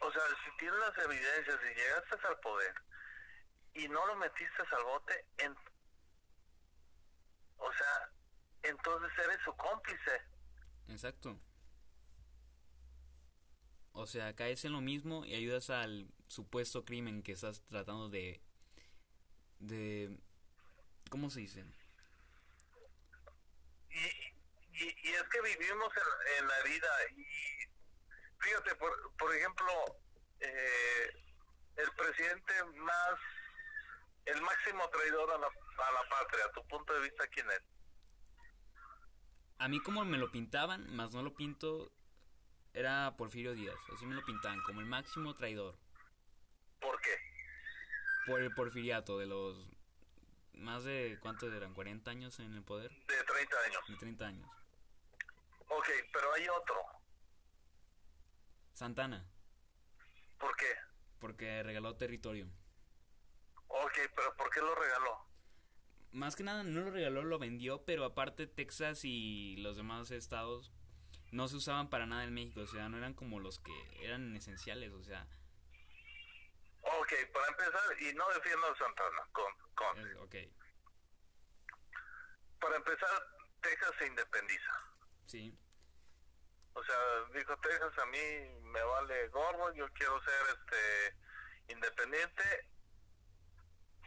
O sea, si tienes las evidencias y llegaste al poder y no lo metiste al bote, en, o sea, entonces eres su cómplice. Exacto. O sea, caes en lo mismo y ayudas al supuesto crimen que estás tratando de... de ¿Cómo se dice? Y, y, es que vivimos en, la vida y fíjate, por, por ejemplo, eh, el presidente más el máximo traidor a la, a la patria, a tu punto de vista, ¿quién es? A mí como me lo pintaban, más no lo pinto, era Porfirio Díaz. Así me lo pintaban, como el máximo traidor. ¿Por qué? Por el porfiriato, de los más de, ¿cuántos eran? ¿40 años en el poder? De 30 años. De 30 años. Ok, pero hay otro. Santana. ¿Por qué? Porque regaló territorio. Ok, pero ¿por qué lo regaló? Más que nada no lo regaló, lo vendió, pero aparte Texas y los demás estados no se usaban para nada en México, o sea, no eran como los que eran esenciales, o sea. Ok, para empezar, y no defiendo a Santana, con, con. ok. Para empezar, Texas se independiza. Sí. O sea, dijo Texas, a mí me vale gorro, yo quiero ser este independiente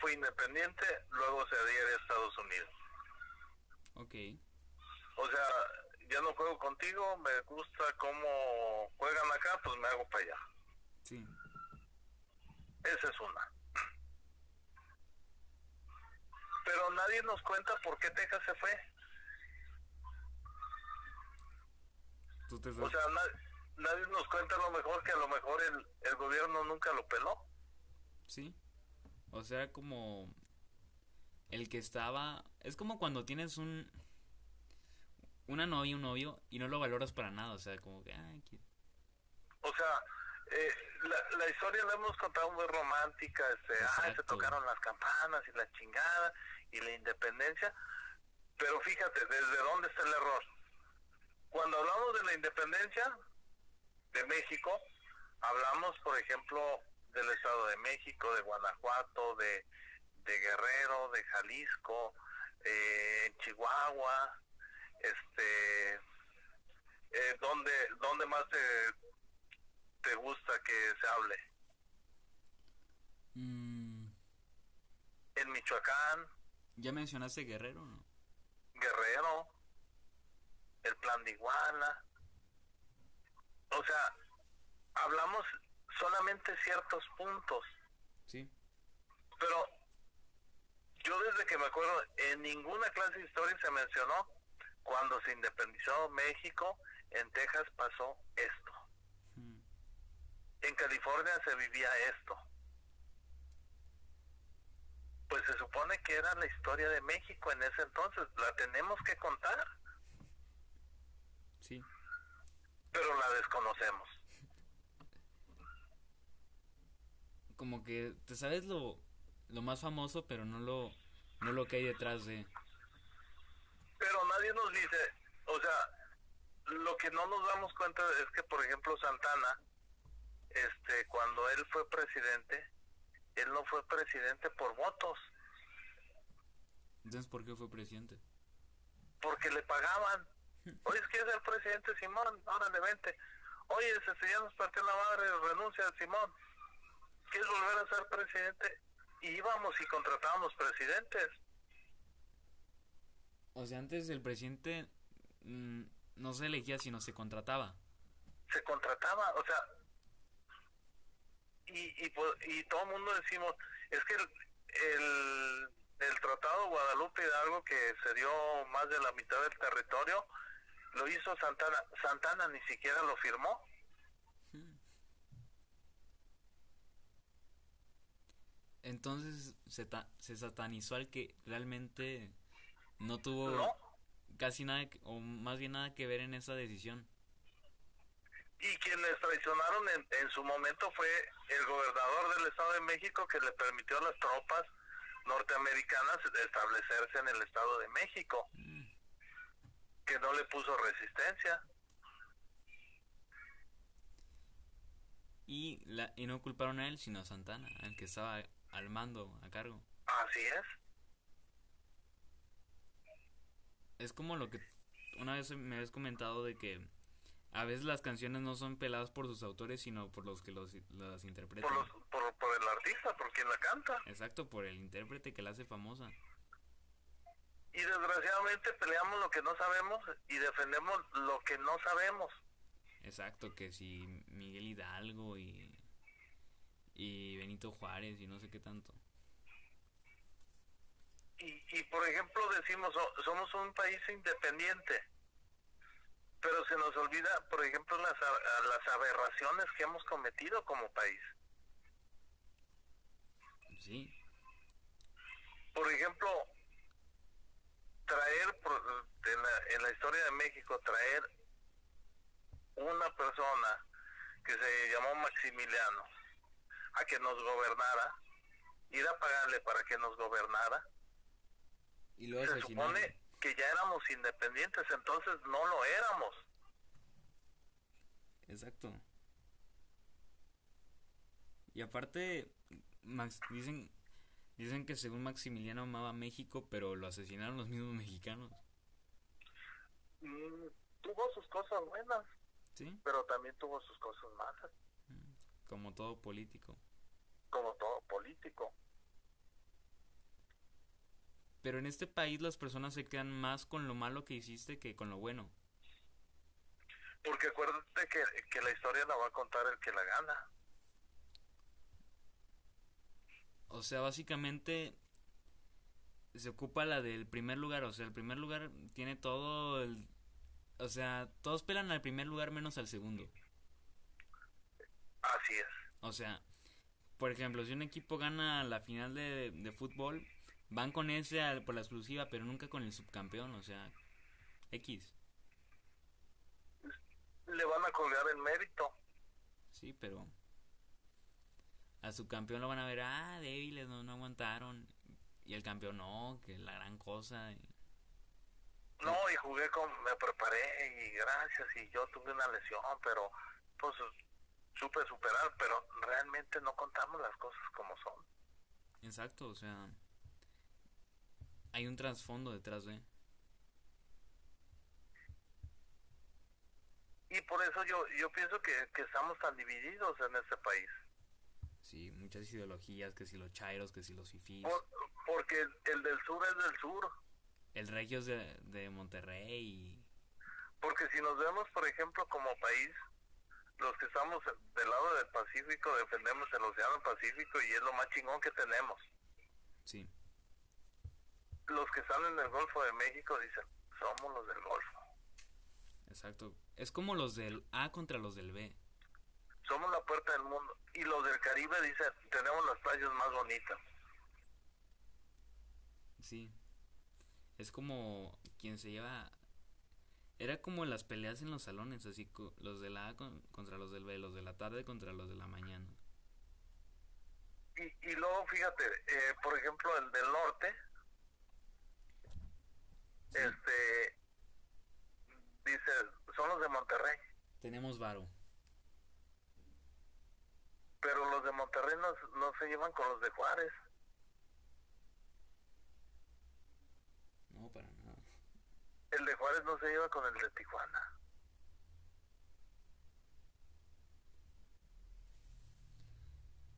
fue independiente, luego se adhiere a Estados Unidos. Ok. O sea, ya no juego contigo, me gusta cómo juegan acá, pues me hago para allá. Sí. Esa es una. Pero nadie nos cuenta por qué Texas se fue. O sea, nadie nos cuenta a lo mejor que a lo mejor el, el gobierno nunca lo peló. Sí. O sea, como el que estaba... Es como cuando tienes un... Una novia, un novio, y no lo valoras para nada, o sea, como que... O sea, eh, la, la, historia la hemos contado muy romántica, este, ay, se tocaron las campanas y la chingada y la independencia, pero fíjate, ¿desde dónde está el error? Cuando hablamos de la independencia de México, hablamos, por ejemplo, del Estado de México, de Guanajuato, de, de Guerrero, de Jalisco, eh, Chihuahua, este, eh, ¿dónde, ¿dónde más te, te gusta que se hable? Mm. En Michoacán. ¿Ya mencionaste Guerrero no? Guerrero, el plan de Iguala. O sea, hablamos solamente ciertos puntos. Sí. Pero yo desde que me acuerdo, en ninguna clase de historia se mencionó cuando se independizó México, en Texas pasó esto. Hmm. En California se vivía esto. Pues se supone que era la historia de México en ese entonces, la tenemos que contar. Sí. Pero la desconocemos. como que te sabes lo, lo más famoso, pero no lo, no lo que hay detrás de. Pero nadie nos dice, o sea, lo que no nos damos cuenta es que, por ejemplo, Santana, este, cuando él fue presidente, él no fue presidente por votos. Entonces, ¿por qué fue presidente? Porque le pagaban. Oye, es que es el presidente Simón, órale, vente. Oye, ese ya nos partió la madre, renuncia Simón. ¿Quieres volver a ser presidente? Y íbamos y contratábamos presidentes. O sea, antes el presidente mm, no se elegía, sino se contrataba. Se contrataba, o sea, y, y, y todo el mundo decimos, es que el, el, el Tratado Guadalupe Hidalgo, que se dio más de la mitad del territorio, lo hizo Santana. Santana ni siquiera lo firmó. Entonces se, se satanizó al que realmente no tuvo casi nada, o más bien nada que ver en esa decisión. Y quienes traicionaron en, en su momento fue el gobernador del Estado de México que le permitió a las tropas norteamericanas establecerse en el Estado de México, mm. que no le puso resistencia. Y, la, y no culparon a él, sino a Santana, el que estaba al mando, a cargo. Así es. Es como lo que una vez me habías comentado de que a veces las canciones no son peladas por sus autores, sino por los que los, las interpretan. Por, por, el artista, por quien la canta. Exacto, por el intérprete que la hace famosa. Y desgraciadamente peleamos lo que no sabemos y defendemos lo que no sabemos. Exacto, que si Miguel Hidalgo y, y Benito Juárez y no sé qué tanto. Y, y por ejemplo decimos, somos un país independiente pero se nos olvida, por ejemplo, las, las aberraciones que hemos cometido como país. Sí. Por ejemplo, traer en la, en la historia de México, traer una persona que se llamó Maximiliano a que nos gobernara, ir a pagarle para que nos gobernara. Y luego se supone que ya éramos independientes, entonces no lo éramos. Exacto. Y aparte, Max, dicen, dicen que según Maximiliano amaba México, pero lo asesinaron los mismos mexicanos. Mm, tuvo sus cosas buenas. Sí. Pero también tuvo sus cosas malas. Mm, como todo político. Como todo político. Pero en este país las personas se quedan más con lo malo que hiciste que con lo bueno. Porque acuérdate que, que la historia la va a contar el que la gana. O sea, básicamente se ocupa la del primer lugar. O sea, el primer lugar tiene todo el... O sea, todos pelan al primer lugar menos al segundo. Así es. O sea, por ejemplo, si un equipo gana la final de, de fútbol, Van con ese por la exclusiva, pero nunca con el subcampeón, o sea, X. Le van a colgar el mérito. Sí, pero a subcampeón lo van a ver, ah, débiles, no, no aguantaron. Y el campeón no, que es la gran cosa. No, y jugué con, me preparé y gracias, y yo tuve una lesión, pero pues supe superar, pero realmente no contamos las cosas como son. Exacto, o sea, hay un trasfondo detrás de. Y por eso yo, yo pienso que, estamos tan divididos en este país. Sí, muchas ideologías, que si los chairos, que si los fifís. porque el, del sur es del sur. El regio es de, de Monterrey. Porque si nos vemos, por ejemplo, como país, los que estamos del lado del Pacífico defendemos el Océano Pacífico y es lo más chingón que tenemos. Sí los que están en el Golfo de México dicen, somos los del Golfo. Exacto. Es como los del A contra los del B. Somos la puerta del mundo. Y los del Caribe dicen, tenemos las playas más bonitas. Sí. Es como quien se lleva... Era como las peleas en los salones, así los del A contra los del B, los de la tarde contra los de la mañana. Y, y luego, fíjate, eh, por ejemplo, el del norte, este, dice, son los de Monterrey. Tenemos varo. Pero los de Monterrey no, no se llevan con los de Juárez. No, para nada. El de Juárez no se lleva con el de Tijuana.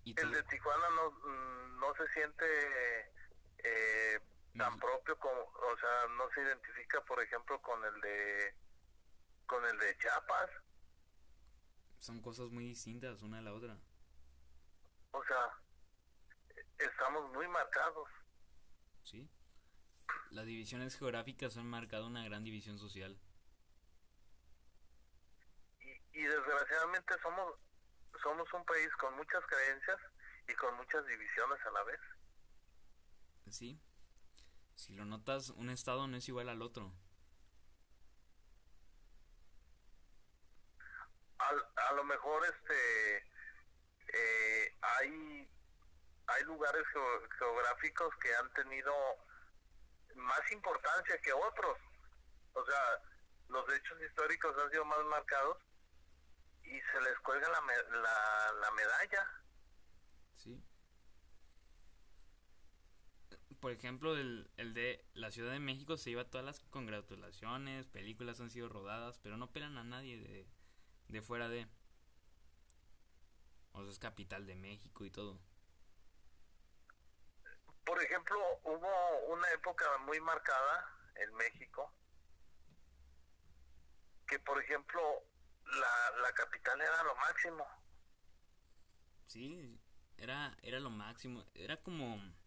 El de Tijuana no, mm, no se siente eh, tan propio como, o sea, no se identifica, por ejemplo, con el de, con el de Chiapas. Son cosas muy distintas una de la otra. O sea, estamos muy marcados. Sí. Las divisiones geográficas han marcado una gran división social. Y, y desgraciadamente somos somos un país con muchas creencias y con muchas divisiones a la vez. Sí. Si lo notas, un estado no es igual al otro. A, a lo mejor este eh, hay hay lugares geográficos que han tenido más importancia que otros. O sea, los hechos históricos han sido más marcados y se les cuelga la, la, la medalla. Sí. Por ejemplo, el, el de la Ciudad de México se lleva todas las congratulaciones, películas han sido rodadas, pero no pelan a nadie de, de fuera de... O sea, es capital de México y todo. Por ejemplo, hubo una época muy marcada en México que, por ejemplo, la, la capital era lo máximo. Sí, era, era lo máximo. Era como...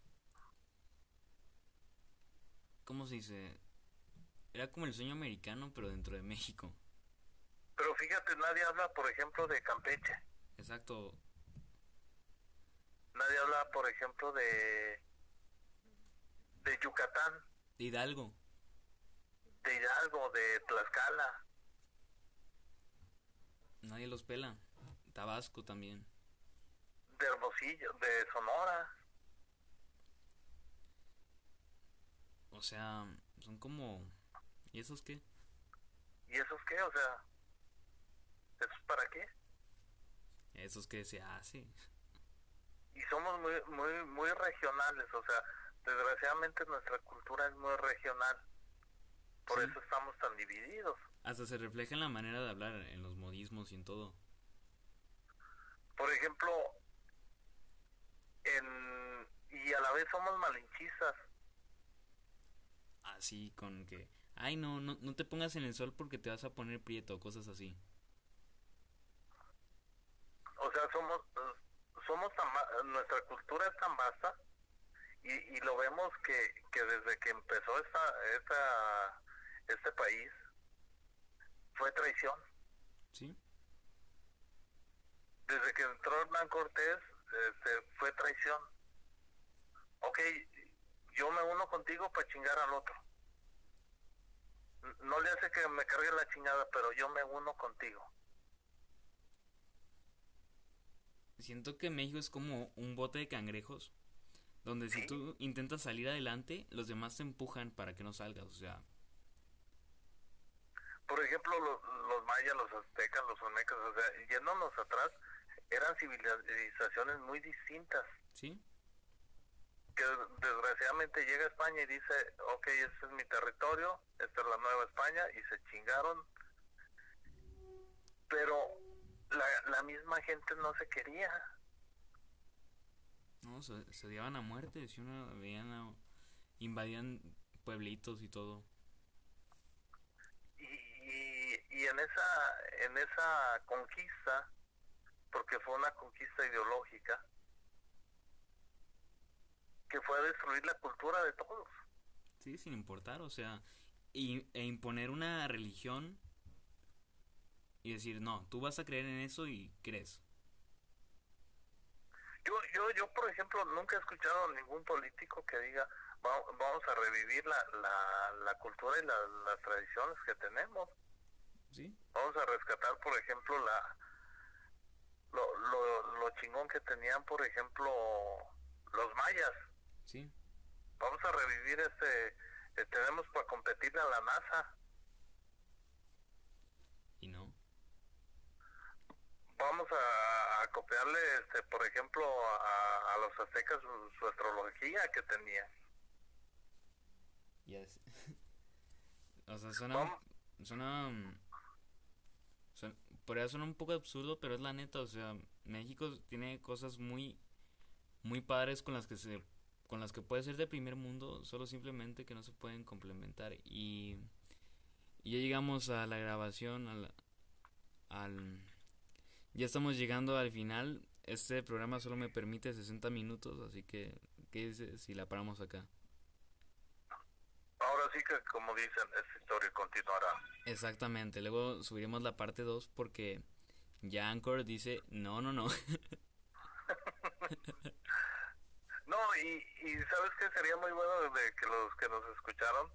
¿Cómo se dice? Era como el sueño americano, pero dentro de México. Pero fíjate, nadie habla, por ejemplo, de Campeche. Exacto. Nadie habla, por ejemplo, de de Yucatán. De Hidalgo. De Hidalgo, de Tlaxcala. Nadie los pela. Tabasco también. De Hermosillo, de Sonora. O sea, son como... ¿Y esos qué? ¿Y esos qué? O sea, ¿esos para qué? Esos que se hace. Y somos muy, muy, muy regionales, o sea, desgraciadamente nuestra cultura es muy regional. Por eso estamos tan divididos. Hasta se refleja en la manera de hablar, en los modismos y en todo. Por ejemplo, en, y a la vez somos malinchistas. Así, con que, ay no, no, no te pongas en el sol porque te vas a poner prieto, cosas así. O sea, somos, somos tan, nuestra cultura es tan vasta y, y lo vemos que, que desde que empezó esta, esta, este país fue traición. Sí. Desde que entró Hernán Cortés este, fue traición. Ok, yo me uno contigo para chingar al otro. No le hace que me cargue la chingada, pero yo me uno contigo. Siento que México es como un bote de cangrejos donde si tú intentas salir adelante, los demás te empujan para que no salgas, o sea. Por ejemplo, los, los mayas, los aztecas, los olmecas, o sea, yéndonos atrás, eran civilizaciones muy distintas. Sí. Que desgraciadamente llega a España y dice, ok, este es mi territorio, esta es la nueva España, y se chingaron. Pero la, la misma gente no se quería. No, se, se odiaban a muerte, si uno veían a, invadían pueblitos y todo. Y, y, y, en esa en esa conquista, porque fue una conquista ideológica, que fue a destruir la cultura de todos. Sí, sin importar, o sea, y, e imponer una religión y decir, no, tú vas a creer en eso y crees. Yo, yo, yo, por ejemplo, nunca he escuchado a ningún político que diga vamos a revivir la, la, la cultura y la, las tradiciones que tenemos. ¿Sí? Vamos a rescatar, por ejemplo, la lo, lo, lo chingón que tenían, por ejemplo, los mayas. Sí. Vamos a revivir este, eh, tenemos para competir a la NASA. ¿Y no? Vamos a, a copiarle, este, por ejemplo, a, a los aztecas su, su, astrología que tenían. Yes. o sea, suena, suena, suena, por eso suena un poco absurdo, pero es la neta, o sea, México tiene cosas muy, muy padres con las que se con las que puede ser de primer mundo, solo simplemente que no se pueden complementar y, y ya llegamos a la grabación al, al ya estamos llegando al final. Este programa solo me permite 60 minutos, así que ¿qué dices si la paramos acá? Ahora sí que, como dicen, esta historia continuará. Exactamente, luego subiremos la parte 2 porque ya Anchor dice, no, no, no. no, y, y ¿sabes que Sería muy bueno de que los que nos escucharon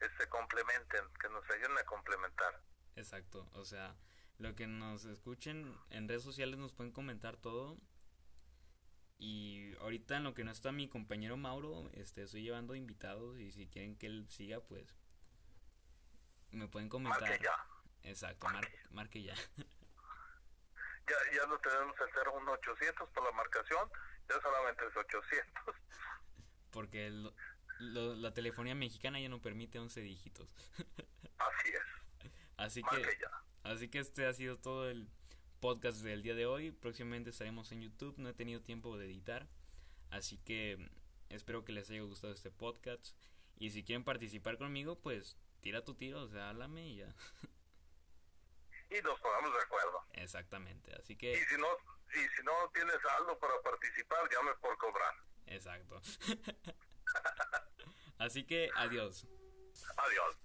este complementen, que nos ayuden a complementar. Exacto, o sea, lo que nos escuchen en redes sociales nos pueden comentar todo. Y ahorita en lo que no está mi compañero Mauro, este estoy llevando invitados y si quieren que él siga, pues me pueden comentar. Marque ya. Exacto, marque, ya. ya. Ya no tenemos el 01800 por la marcación, ya solamente es 800. Porque la telefonía mexicana ya no permite 11 dígitos. Así es. Así que Así que este ha sido todo el podcast del día de hoy. Próximamente estaremos en YouTube. No he tenido tiempo de editar. Así que espero que les haya gustado este podcast. Y si quieren participar conmigo, pues tira tu tiro, o sea, háblame y ya. Y nos pongamos de acuerdo. Exactamente, así que... Y si no, y si no tienes algo para participar, llame por cobrar. Exacto. así que adiós. Adiós.